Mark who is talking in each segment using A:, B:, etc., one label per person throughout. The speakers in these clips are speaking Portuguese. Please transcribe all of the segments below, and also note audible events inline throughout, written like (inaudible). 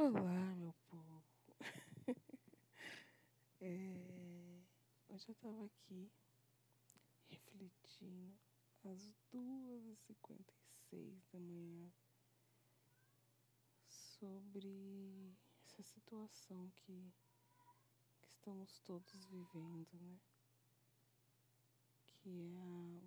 A: Olá, meu povo. (laughs) é, hoje eu estava aqui refletindo às 2h56 da manhã sobre essa situação que, que estamos todos vivendo, né? Que é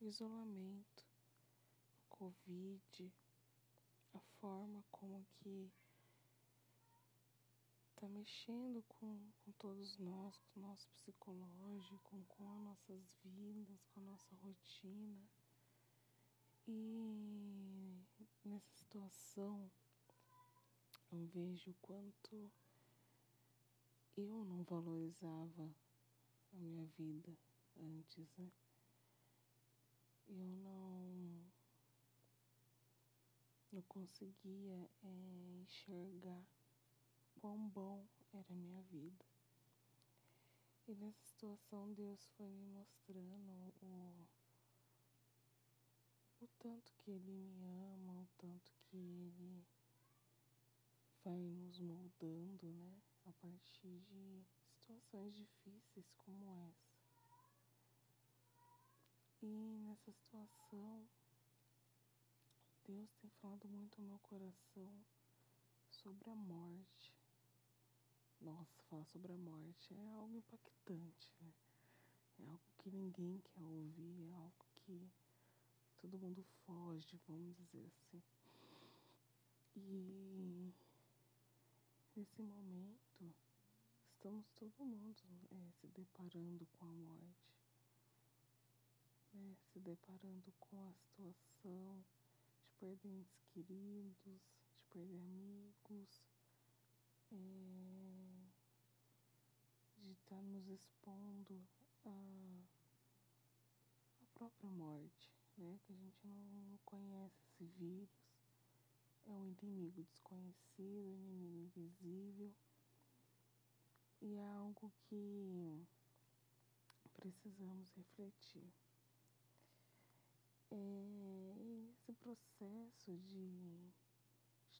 A: o isolamento, o Covid, a forma como que está mexendo com, com todos nós, com o nosso psicológico, com as nossas vidas, com a nossa rotina. E nessa situação eu vejo o quanto eu não valorizava a minha vida antes, né? Eu não, não conseguia é, enxergar quão bom era a minha vida. E nessa situação Deus foi me mostrando o, o tanto que Ele me ama, o tanto que Ele vai nos moldando, né? A partir de situações difíceis como essa. E nessa situação, Deus tem falado muito ao meu coração sobre a morte. Nossa, falar sobre a morte é algo impactante, né? É algo que ninguém quer ouvir, é algo que todo mundo foge, vamos dizer assim. E nesse momento, estamos todo mundo é, se deparando com a morte, né? se deparando com a situação de perder entes queridos, de perder amigos é, de estar tá nos expondo à, própria morte, né? Que a gente não conhece esse vírus, é um inimigo desconhecido, inimigo invisível e é algo que precisamos refletir. É, esse processo de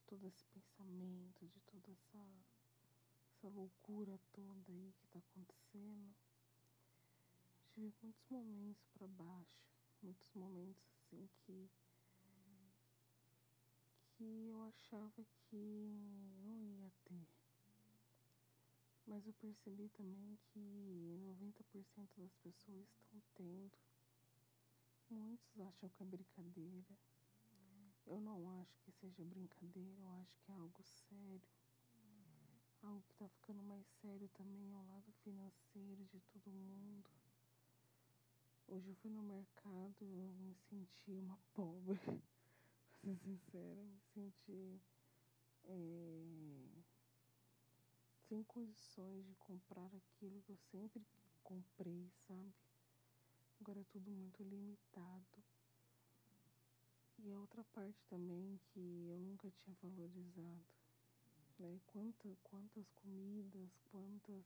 A: todo esse pensamento, de toda essa, essa loucura toda aí que está acontecendo. Tive muitos momentos para baixo, muitos momentos assim que que eu achava que não ia ter. Mas eu percebi também que 90% das pessoas estão tendo. Muitos acham que é brincadeira. Eu não acho que seja brincadeira, eu acho que é algo sério. Algo que está ficando mais sério também é o lado financeiro de todo mundo. Hoje eu fui no mercado e eu me senti uma (laughs) pobre, pra ser sincera, me senti é, sem condições de comprar aquilo que eu sempre comprei, sabe? Agora é tudo muito limitado. E a outra parte também que eu nunca tinha valorizado, né? Quanta, quantas comidas, quantas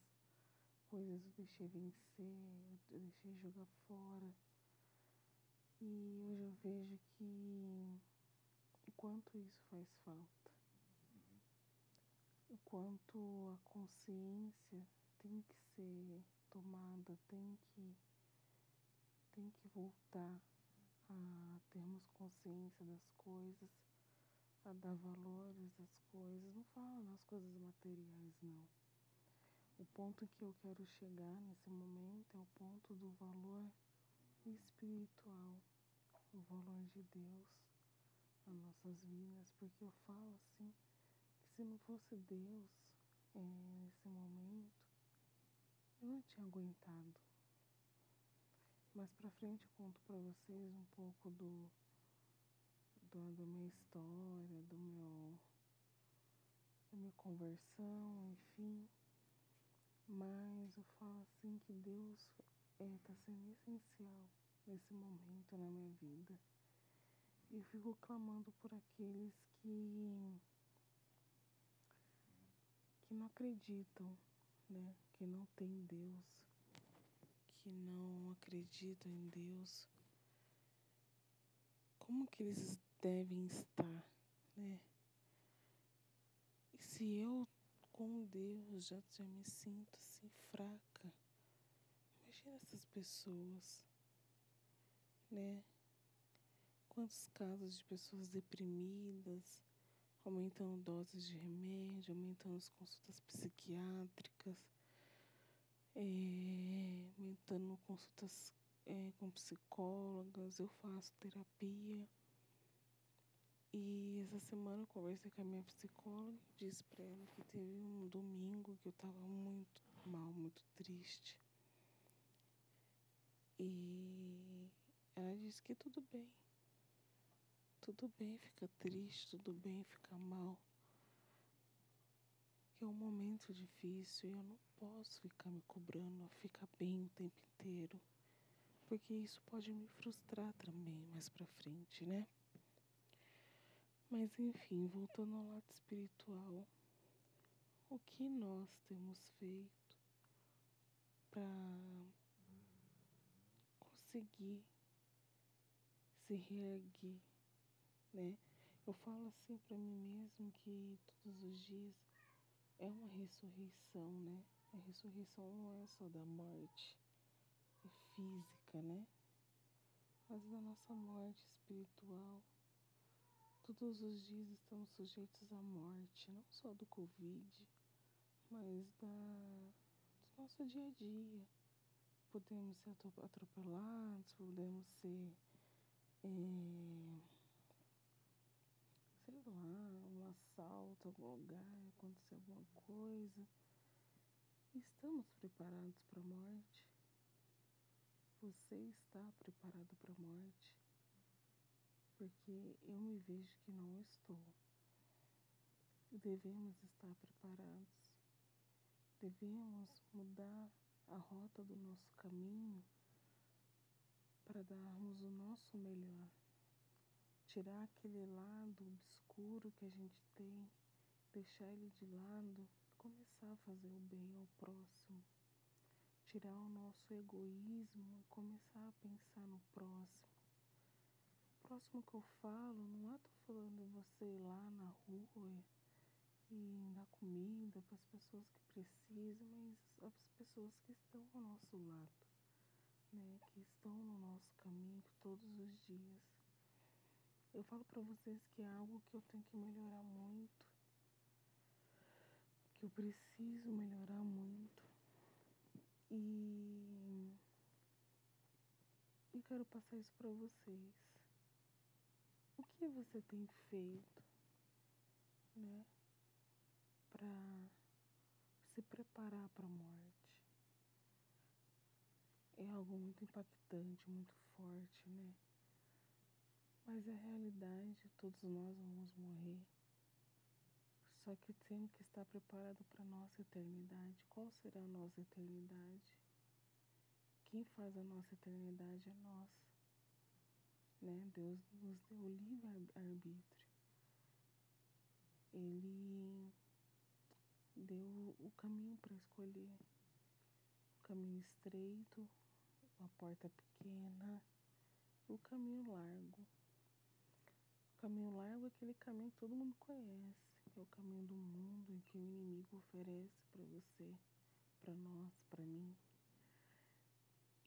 A: coisas eu deixei vencer, eu deixei jogar fora. E hoje eu vejo que o quanto isso faz falta. O quanto a consciência tem que ser tomada, tem que, tem que voltar a termos consciência das coisas, a dar valores às coisas. Não fala nas coisas materiais, não. O ponto que eu quero chegar nesse momento é o ponto do valor espiritual, o valor de Deus nas nossas vidas, porque eu falo assim que se não fosse Deus é, nesse momento, eu não tinha aguentado mais pra frente eu conto pra vocês um pouco do, do da minha história, do meu da minha conversão, enfim. Mas eu falo assim que Deus é, tá sendo essencial nesse momento na minha vida. Eu fico clamando por aqueles que que não acreditam, né? Que não tem Deus que não acreditam em Deus, como que eles devem estar, né? Se eu com Deus já, já me sinto assim fraca, imagina essas pessoas, né? Quantos casos de pessoas deprimidas, aumentando doses de remédio, aumentando as consultas psiquiátricas, é, aumentando consultas é, com psicólogas, eu faço terapia. E essa semana eu conversei com a minha psicóloga e disse para ela que teve um domingo que eu estava muito mal, muito triste. E ela disse que tudo bem. Tudo bem ficar triste, tudo bem ficar mal. É um momento difícil e eu não posso ficar me cobrando a ficar bem o tempo inteiro. Porque isso pode me frustrar também mais pra frente, né? Mas enfim, voltando ao lado espiritual, o que nós temos feito para conseguir se reerguer, né? Eu falo assim para mim mesmo que todos os dias é uma ressurreição, né? A ressurreição não é só da morte é física, né? Mas da nossa morte espiritual Todos os dias estamos sujeitos à morte, não só do Covid, mas da, do nosso dia a dia. Podemos ser atropelados, podemos ser, é, sei lá, assalto, algum lugar, acontecer alguma coisa. Estamos preparados para a morte? Você está preparado para a morte? porque eu me vejo que não estou. Devemos estar preparados, devemos mudar a rota do nosso caminho para darmos o nosso melhor, tirar aquele lado obscuro que a gente tem, deixar ele de lado, começar a fazer o bem ao próximo, tirar o nosso egoísmo e começar a pensar no próximo próximo que eu falo, não é tô falando de você lá na rua e dar comida para as pessoas que precisam, mas as pessoas que estão ao nosso lado, né? Que estão no nosso caminho todos os dias. Eu falo para vocês que é algo que eu tenho que melhorar muito, que eu preciso melhorar muito. E eu quero passar isso para vocês. O que você tem feito, né, para se preparar para a morte? É algo muito impactante, muito forte, né? Mas é realidade, todos nós vamos morrer. Só que temos que estar preparado para a nossa eternidade. Qual será a nossa eternidade? Quem faz a nossa eternidade é nós né? Deus nos deu o livre arbítrio. Ele deu o caminho para escolher. O caminho estreito, uma porta pequena, o caminho largo. Caminho largo é aquele caminho que todo mundo conhece. É o caminho do mundo em que o inimigo oferece para você, para nós, para mim.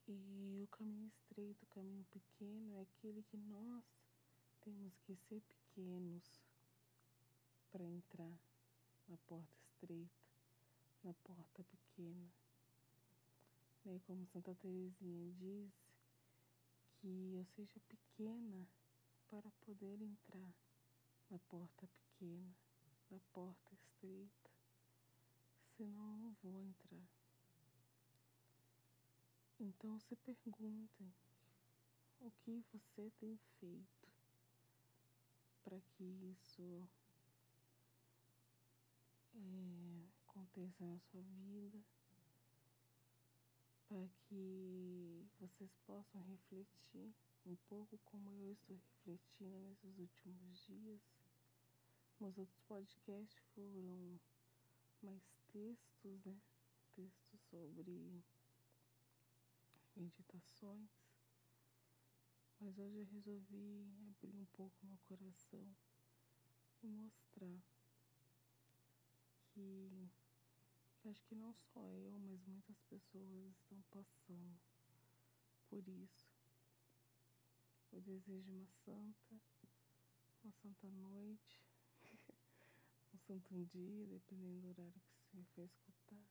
A: E o caminho estreito, o caminho pequeno é aquele que nós temos que ser pequenos para entrar na porta estreita, na porta pequena. Né? Como Santa Teresinha diz, que eu seja pequena para poder entrar na porta pequena, na porta estreita, senão não vou entrar. Então se perguntem o que você tem feito para que isso é, aconteça na sua vida, para que vocês possam refletir um pouco como eu estou refletindo nesses últimos dias. Meus outros podcasts foram mais textos, né? Textos sobre meditações, mas hoje eu resolvi abrir um pouco meu coração e mostrar que, que acho que não só eu, mas muitas pessoas estão passando por isso. Eu desejo uma santa, uma santa noite, (laughs) um santo dia, dependendo do horário que você for escutar.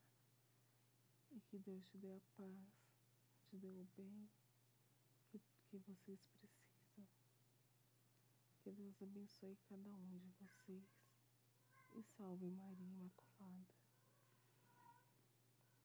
A: E que Deus te dê a paz, te dê o bem que, que vocês precisam. Que Deus abençoe cada um de vocês e salve Maria Imaculada.